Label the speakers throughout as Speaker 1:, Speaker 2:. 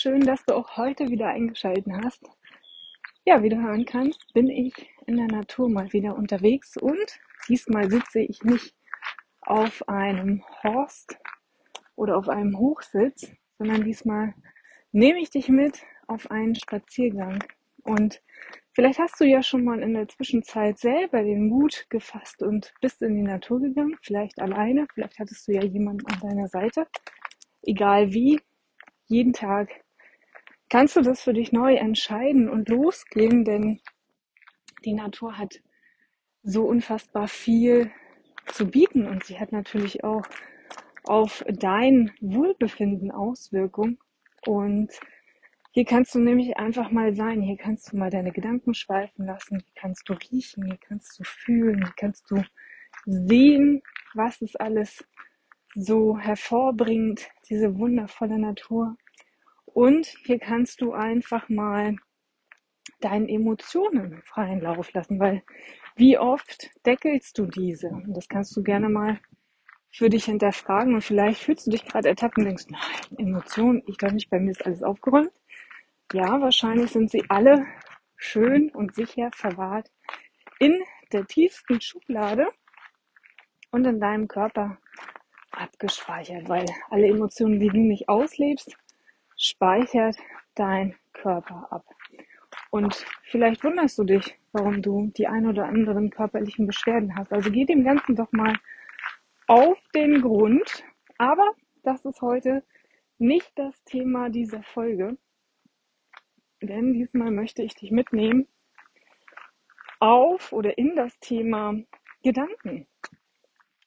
Speaker 1: Schön, dass du auch heute wieder eingeschaltet hast. Ja, wie du hören kannst, bin ich in der Natur mal wieder unterwegs und diesmal sitze ich nicht auf einem Horst oder auf einem Hochsitz, sondern diesmal nehme ich dich mit auf einen Spaziergang. Und vielleicht hast du ja schon mal in der Zwischenzeit selber den Mut gefasst und bist in die Natur gegangen, vielleicht alleine, vielleicht hattest du ja jemanden an deiner Seite. Egal wie, jeden Tag kannst du das für dich neu entscheiden und losgehen, denn die Natur hat so unfassbar viel zu bieten und sie hat natürlich auch auf dein Wohlbefinden Auswirkungen und hier kannst du nämlich einfach mal sein, hier kannst du mal deine Gedanken schweifen lassen, hier kannst du riechen, hier kannst du fühlen, hier kannst du sehen, was es alles so hervorbringt, diese wundervolle Natur. Und hier kannst du einfach mal deinen Emotionen freien Lauf lassen, weil wie oft deckelst du diese? Und das kannst du gerne mal für dich hinterfragen und vielleicht fühlst du dich gerade ertappt und denkst, nein, Emotionen, ich doch nicht, bei mir ist alles aufgeräumt. Ja, wahrscheinlich sind sie alle schön und sicher verwahrt in der tiefsten Schublade und in deinem Körper abgespeichert, weil alle Emotionen, die du nicht auslebst, speichert dein Körper ab. Und vielleicht wunderst du dich, warum du die ein oder anderen körperlichen Beschwerden hast. Also geh dem Ganzen doch mal auf den Grund. Aber das ist heute nicht das Thema dieser Folge. Denn diesmal möchte ich dich mitnehmen auf oder in das Thema Gedanken.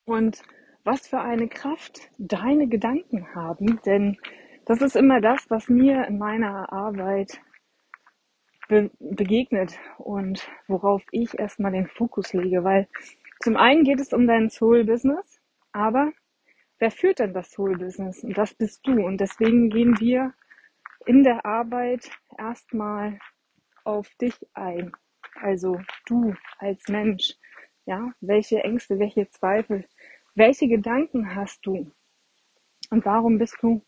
Speaker 1: Und was für eine Kraft deine Gedanken haben. Denn das ist immer das, was mir in meiner Arbeit be begegnet und worauf ich erstmal den Fokus lege, weil zum einen geht es um dein Soul-Business, aber wer führt denn das Soul-Business? Und das bist du. Und deswegen gehen wir in der Arbeit erstmal auf dich ein. Also du als Mensch. Ja, welche Ängste, welche Zweifel, welche Gedanken hast du? Und warum bist du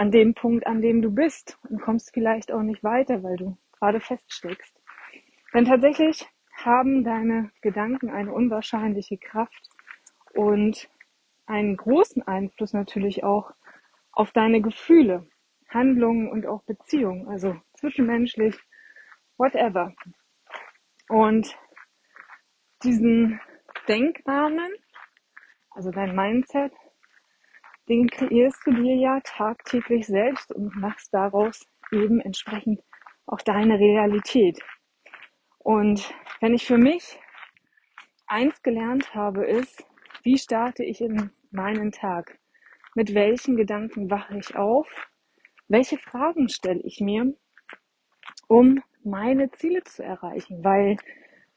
Speaker 1: an dem Punkt, an dem du bist und kommst vielleicht auch nicht weiter, weil du gerade feststeckst. Denn tatsächlich haben deine Gedanken eine unwahrscheinliche Kraft und einen großen Einfluss natürlich auch auf deine Gefühle, Handlungen und auch Beziehungen, also zwischenmenschlich, whatever. Und diesen Denkrahmen, also dein Mindset, den kreierst du dir ja tagtäglich selbst und machst daraus eben entsprechend auch deine Realität. Und wenn ich für mich eins gelernt habe, ist, wie starte ich in meinen Tag? Mit welchen Gedanken wache ich auf? Welche Fragen stelle ich mir, um meine Ziele zu erreichen? Weil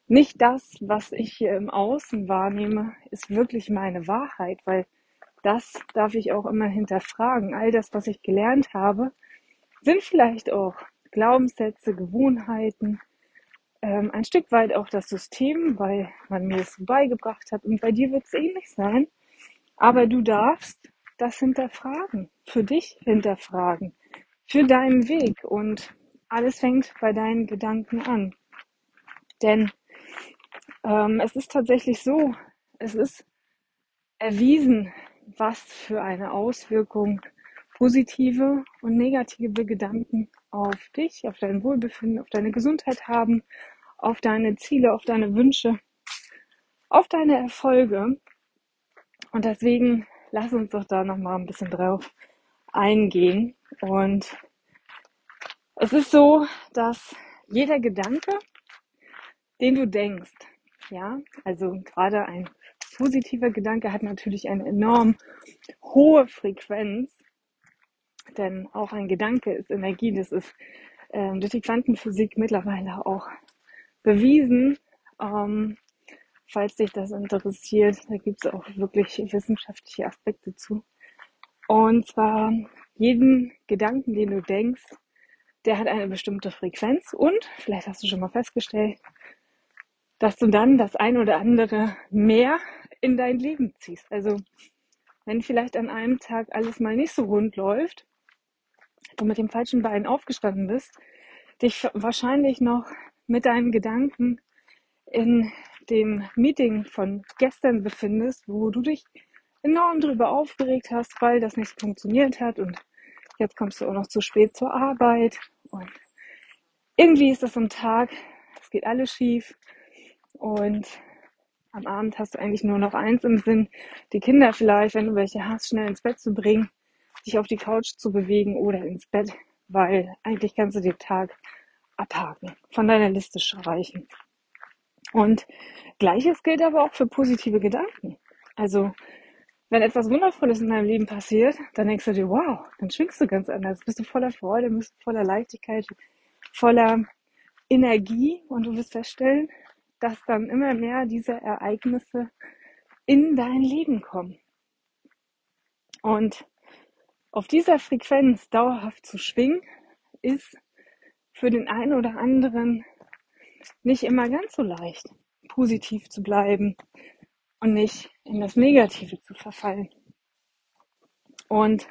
Speaker 1: nicht das, was ich hier im Außen wahrnehme, ist wirklich meine Wahrheit, weil das darf ich auch immer hinterfragen. All das, was ich gelernt habe, sind vielleicht auch Glaubenssätze, Gewohnheiten, ähm, ein Stück weit auch das System, weil man mir es beigebracht hat. Und bei dir wird es ähnlich sein. Aber du darfst das hinterfragen, für dich hinterfragen, für deinen Weg. Und alles fängt bei deinen Gedanken an. Denn ähm, es ist tatsächlich so, es ist erwiesen, was für eine Auswirkung positive und negative Gedanken auf dich, auf dein Wohlbefinden, auf deine Gesundheit haben, auf deine Ziele, auf deine Wünsche, auf deine Erfolge. Und deswegen lass uns doch da nochmal ein bisschen drauf eingehen. Und es ist so, dass jeder Gedanke, den du denkst, ja, also gerade ein positiver Gedanke hat natürlich eine enorm hohe Frequenz. Denn auch ein Gedanke ist Energie. Das ist ähm, durch die Quantenphysik mittlerweile auch bewiesen. Ähm, falls dich das interessiert, da gibt es auch wirklich wissenschaftliche Aspekte zu. Und zwar jeden Gedanken, den du denkst, der hat eine bestimmte Frequenz und vielleicht hast du schon mal festgestellt, dass du dann das ein oder andere mehr in dein Leben ziehst. Also wenn vielleicht an einem Tag alles mal nicht so rund läuft, du mit dem falschen Bein aufgestanden bist, dich wahrscheinlich noch mit deinen Gedanken in dem Meeting von gestern befindest, wo du dich enorm drüber aufgeregt hast, weil das nicht funktioniert hat und jetzt kommst du auch noch zu spät zur Arbeit und irgendwie ist das am Tag, es geht alles schief und am Abend hast du eigentlich nur noch eins im Sinn, die Kinder vielleicht, wenn du welche hast, schnell ins Bett zu bringen, dich auf die Couch zu bewegen oder ins Bett, weil eigentlich kannst du den Tag abhaken, von deiner Liste streichen. Und gleiches gilt aber auch für positive Gedanken. Also, wenn etwas Wundervolles in deinem Leben passiert, dann denkst du dir, wow, dann schwingst du ganz anders, bist du voller Freude, bist du voller Leichtigkeit, voller Energie und du wirst feststellen, dass dann immer mehr diese Ereignisse in dein Leben kommen. Und auf dieser Frequenz dauerhaft zu schwingen, ist für den einen oder anderen nicht immer ganz so leicht, positiv zu bleiben und nicht in das Negative zu verfallen. Und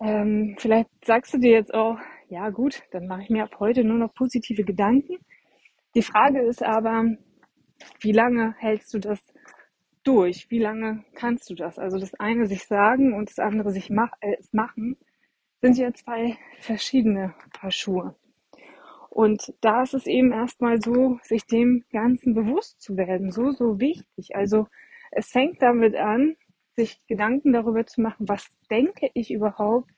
Speaker 1: ähm, vielleicht sagst du dir jetzt auch, ja gut, dann mache ich mir ab heute nur noch positive Gedanken. Die Frage ist aber, wie lange hältst du das durch? Wie lange kannst du das? Also das eine sich sagen und das andere sich mach, äh, machen, sind ja zwei verschiedene Paar Schuhe. Und da ist es eben erstmal so, sich dem Ganzen bewusst zu werden, so, so wichtig. Also es fängt damit an, sich Gedanken darüber zu machen, was denke ich überhaupt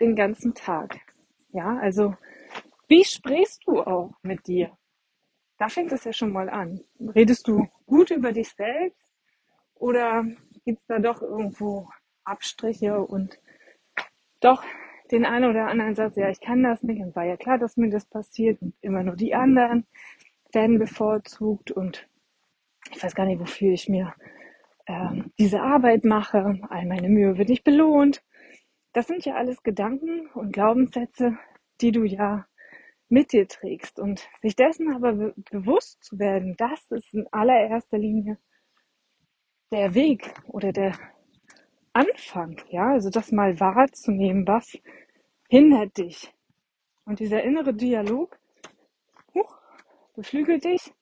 Speaker 1: den ganzen Tag. Ja, also wie sprichst du auch mit dir? Da fängt es ja schon mal an. Redest du gut über dich selbst oder gibt es da doch irgendwo Abstriche und doch den einen oder anderen Satz, ja, ich kann das nicht und war ja klar, dass mir das passiert und immer nur die anderen werden bevorzugt und ich weiß gar nicht, wofür ich mir äh, diese Arbeit mache, all meine Mühe wird nicht belohnt das sind ja alles Gedanken und Glaubenssätze, die du ja mit dir trägst. Und sich dessen aber be bewusst zu werden, das ist in allererster Linie der Weg oder der Anfang, ja, also das mal wahrzunehmen, was hindert dich. Und dieser innere Dialog, huch, beflügelt dich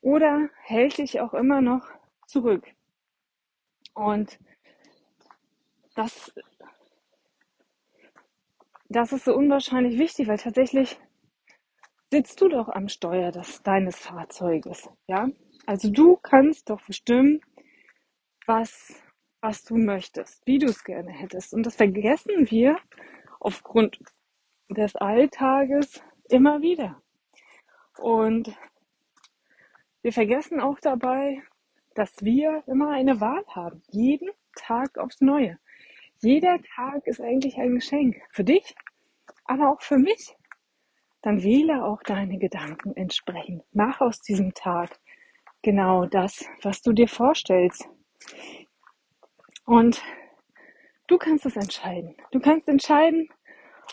Speaker 1: oder hält dich auch immer noch zurück. Und das das ist so unwahrscheinlich wichtig, weil tatsächlich sitzt du doch am Steuer des, deines Fahrzeuges, ja? Also du kannst doch bestimmen, was, was du möchtest, wie du es gerne hättest. Und das vergessen wir aufgrund des Alltages immer wieder. Und wir vergessen auch dabei, dass wir immer eine Wahl haben. Jeden Tag aufs Neue. Jeder Tag ist eigentlich ein Geschenk für dich, aber auch für mich. Dann wähle auch deine Gedanken entsprechend. Mach aus diesem Tag genau das, was du dir vorstellst. Und du kannst es entscheiden. Du kannst entscheiden,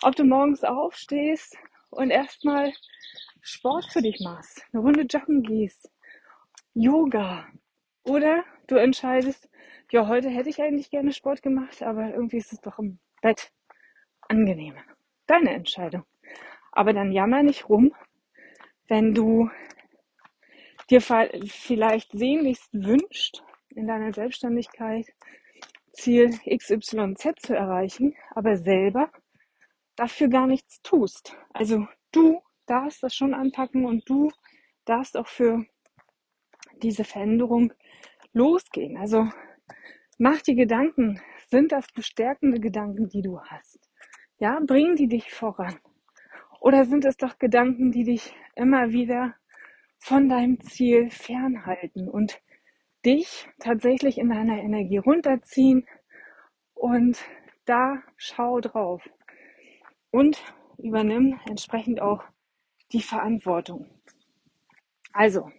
Speaker 1: ob du morgens aufstehst und erstmal Sport für dich machst, eine Runde joggen gehst, Yoga oder du entscheidest, ja, heute hätte ich eigentlich gerne Sport gemacht, aber irgendwie ist es doch im Bett angenehmer. Deine Entscheidung. Aber dann jammer nicht rum, wenn du dir vielleicht sehnlichst wünscht, in deiner Selbstständigkeit Ziel XYZ zu erreichen, aber selber dafür gar nichts tust. Also du darfst das schon anpacken und du darfst auch für diese Veränderung losgehen. Also Mach die Gedanken. Sind das bestärkende Gedanken, die du hast? Ja, bringen die dich voran? Oder sind es doch Gedanken, die dich immer wieder von deinem Ziel fernhalten und dich tatsächlich in deiner Energie runterziehen, Und da schau drauf und übernimm entsprechend auch die Verantwortung. Also,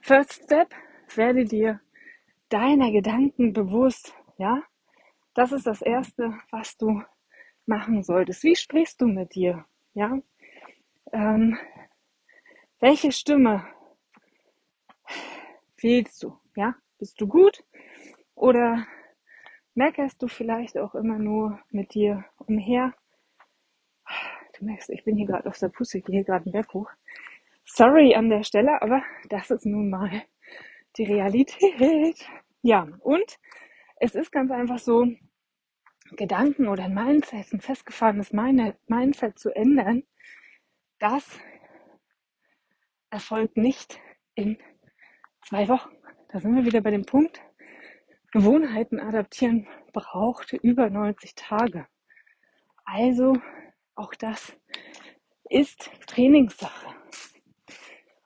Speaker 1: first step, werde dir deiner Gedanken bewusst, ja? Das ist das erste, was du machen solltest. Wie sprichst du mit dir, ja? Ähm, welche Stimme wählst du, ja? Bist du gut oder meckerst du vielleicht auch immer nur mit dir umher? Du merkst, ich bin hier gerade auf der Pusse, ich gehe hier gerade einen Berg hoch. Sorry an der Stelle, aber das ist nun mal die Realität. Ja, und es ist ganz einfach so, Gedanken oder ein Mindset, ein festgefahrenes Mindset zu ändern, das erfolgt nicht in zwei Wochen. Da sind wir wieder bei dem Punkt, Gewohnheiten adaptieren braucht über 90 Tage. Also auch das ist Trainingssache.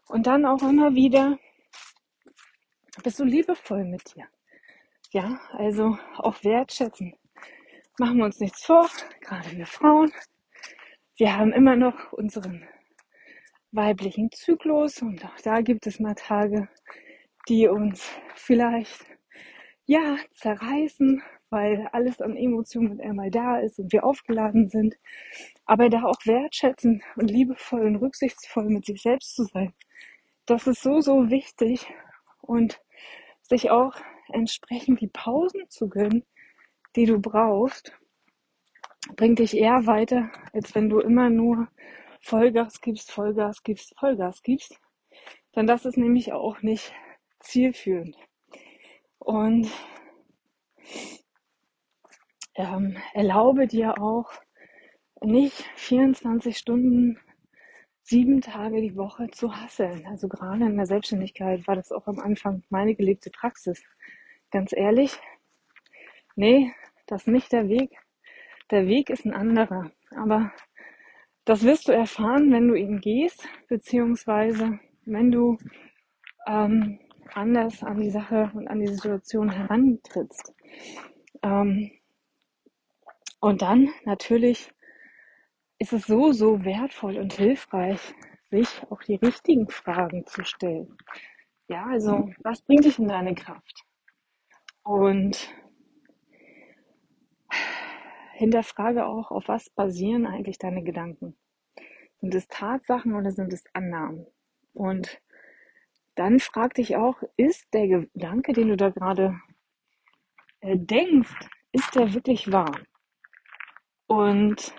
Speaker 1: Und dann auch immer wieder bist du liebevoll mit dir. Ja, also auch wertschätzen. Machen wir uns nichts vor, gerade wir Frauen. Wir haben immer noch unseren weiblichen Zyklus und auch da gibt es mal Tage, die uns vielleicht ja zerreißen, weil alles an Emotionen einmal da ist und wir aufgeladen sind. Aber da auch wertschätzen und liebevoll und rücksichtsvoll mit sich selbst zu sein, das ist so, so wichtig und sich auch entsprechend die Pausen zu gönnen, die du brauchst, bringt dich eher weiter, als wenn du immer nur Vollgas gibst, Vollgas gibst, Vollgas gibst. Denn das ist nämlich auch nicht zielführend. Und ähm, erlaube dir auch nicht 24 Stunden, sieben Tage die Woche zu hasseln. Also gerade in der Selbstständigkeit war das auch am Anfang meine gelebte Praxis. Ganz ehrlich, nee, das ist nicht der Weg. Der Weg ist ein anderer. Aber das wirst du erfahren, wenn du ihn gehst, beziehungsweise wenn du ähm, anders an die Sache und an die Situation herantrittst. Ähm, und dann natürlich ist es so, so wertvoll und hilfreich, sich auch die richtigen Fragen zu stellen. Ja, also, was bringt dich in deine Kraft? Und hinterfrage auch, auf was basieren eigentlich deine Gedanken? Sind es Tatsachen oder sind es Annahmen? Und dann frag dich auch, ist der Gedanke, den du da gerade äh, denkst, ist der wirklich wahr? Und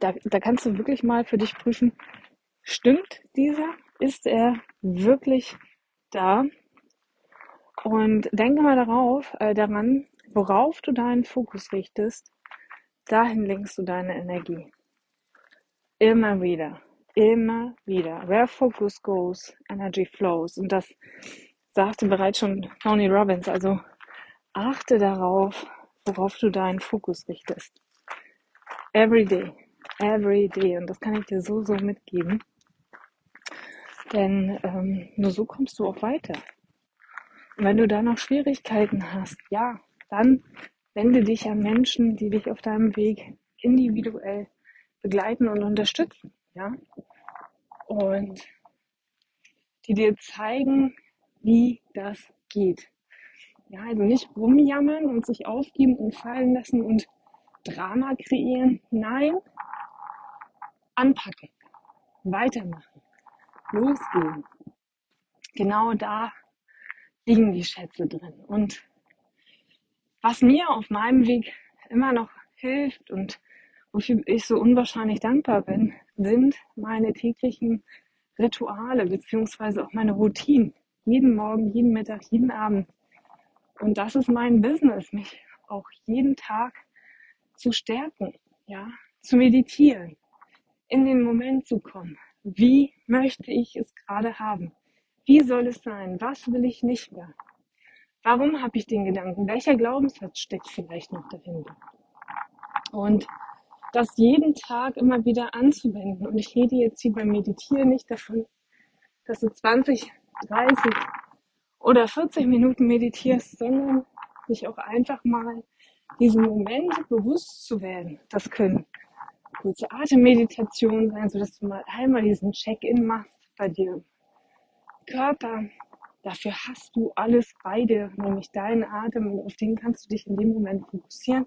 Speaker 1: da, da kannst du wirklich mal für dich prüfen, stimmt dieser? Ist er wirklich da? Und denke mal darauf, äh, daran, worauf du deinen Fokus richtest, dahin lenkst du deine Energie. Immer wieder, immer wieder. Where focus goes, energy flows. Und das sagte bereits schon Tony Robbins. Also achte darauf, worauf du deinen Fokus richtest. Every day, every day. Und das kann ich dir so, so mitgeben. Denn ähm, nur so kommst du auch weiter. Und wenn du da noch Schwierigkeiten hast, ja, dann wende dich an Menschen, die dich auf deinem Weg individuell begleiten und unterstützen, ja. Und die dir zeigen, wie das geht. Ja, also nicht rumjammern und sich aufgeben und fallen lassen und Drama kreieren. Nein, anpacken, weitermachen, losgehen. Genau da liegen die Schätze drin. Und was mir auf meinem Weg immer noch hilft und wofür ich so unwahrscheinlich dankbar bin, sind meine täglichen Rituale beziehungsweise auch meine Routinen. Jeden Morgen, jeden Mittag, jeden Abend. Und das ist mein Business, mich auch jeden Tag zu stärken, ja, zu meditieren, in den Moment zu kommen. Wie möchte ich es gerade haben? Wie soll es sein? Was will ich nicht mehr? Warum habe ich den Gedanken? Welcher Glaubenssatz steckt vielleicht noch dahinter? Und das jeden Tag immer wieder anzuwenden. Und ich rede jetzt hier beim Meditieren nicht davon, dass du 20, 30 oder 40 Minuten meditierst, sondern sich auch einfach mal diesen Moment bewusst zu werden. Das können kurze Atemmeditationen sein, sodass du mal einmal diesen Check-in machst bei dir Körper. Dafür hast du alles bei dir, nämlich deinen Atem und auf den kannst du dich in dem Moment fokussieren.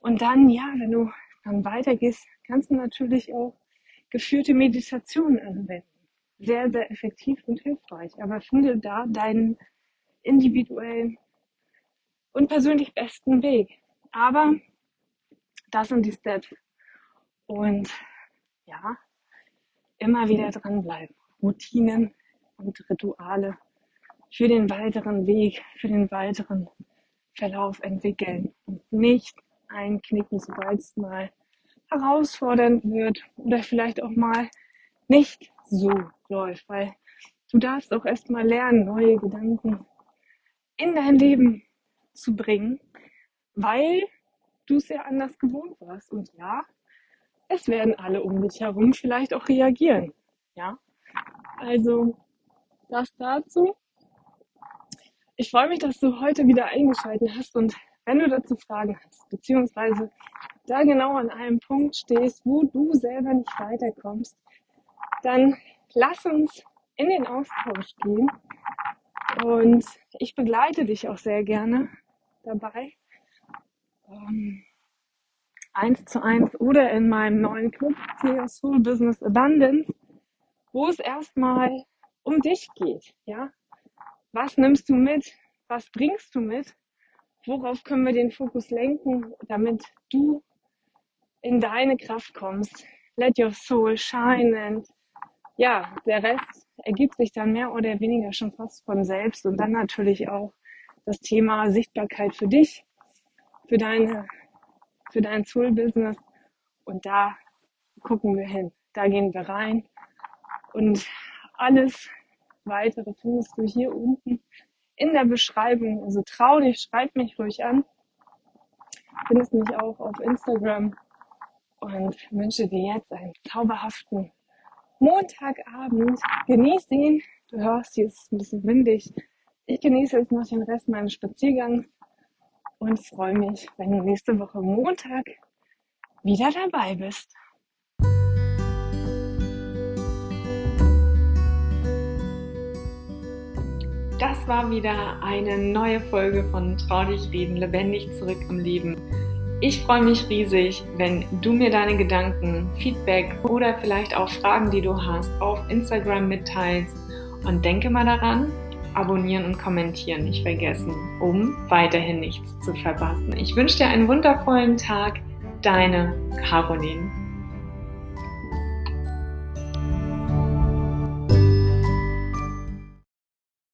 Speaker 1: Und dann, ja, wenn du dann weitergehst, kannst du natürlich auch geführte Meditationen anwenden. Sehr, sehr effektiv und hilfreich. Aber finde da deinen individuellen und persönlich besten Weg. Aber das sind die Steps. Und ja, immer wieder dranbleiben. Routinen und Rituale für den weiteren Weg, für den weiteren Verlauf entwickeln und nicht einknicken, sobald es mal herausfordernd wird oder vielleicht auch mal nicht so läuft, weil du darfst auch erstmal lernen, neue Gedanken in dein Leben zu bringen, weil du es ja anders gewohnt warst. Und ja, es werden alle um dich herum vielleicht auch reagieren. Ja, also das dazu. Ich freue mich, dass du heute wieder eingeschaltet hast und wenn du dazu Fragen hast, beziehungsweise da genau an einem Punkt stehst, wo du selber nicht weiterkommst, dann lass uns in den Austausch gehen. Und ich begleite dich auch sehr gerne dabei. Ähm, eins zu eins oder in meinem neuen Club CEO Soul Business Abundance, wo es erstmal um dich geht. Ja? Was nimmst du mit? Was bringst du mit? Worauf können wir den Fokus lenken, damit du in deine Kraft kommst? Let your soul shine and ja, der Rest ergibt sich dann mehr oder weniger schon fast von selbst und dann natürlich auch das Thema Sichtbarkeit für dich, für deine, für dein Soul-Business und da gucken wir hin, da gehen wir rein und alles weitere findest du hier unten in der Beschreibung. Also trau dich, schreib mich ruhig an. Findest mich auch auf Instagram und wünsche dir jetzt einen zauberhaften Montagabend. Genieß ihn. Du hörst, hier ist ein bisschen windig. Ich genieße jetzt noch den Rest meines Spaziergangs und freue mich, wenn du nächste Woche Montag wieder dabei bist. Das war wieder eine neue Folge von Trau dich reden, lebendig zurück im Leben. Ich freue mich riesig, wenn du mir deine Gedanken, Feedback oder vielleicht auch Fragen, die du hast, auf Instagram mitteilst. Und denke mal daran, abonnieren und kommentieren nicht vergessen, um weiterhin nichts zu verpassen. Ich wünsche dir einen wundervollen Tag. Deine Caroline.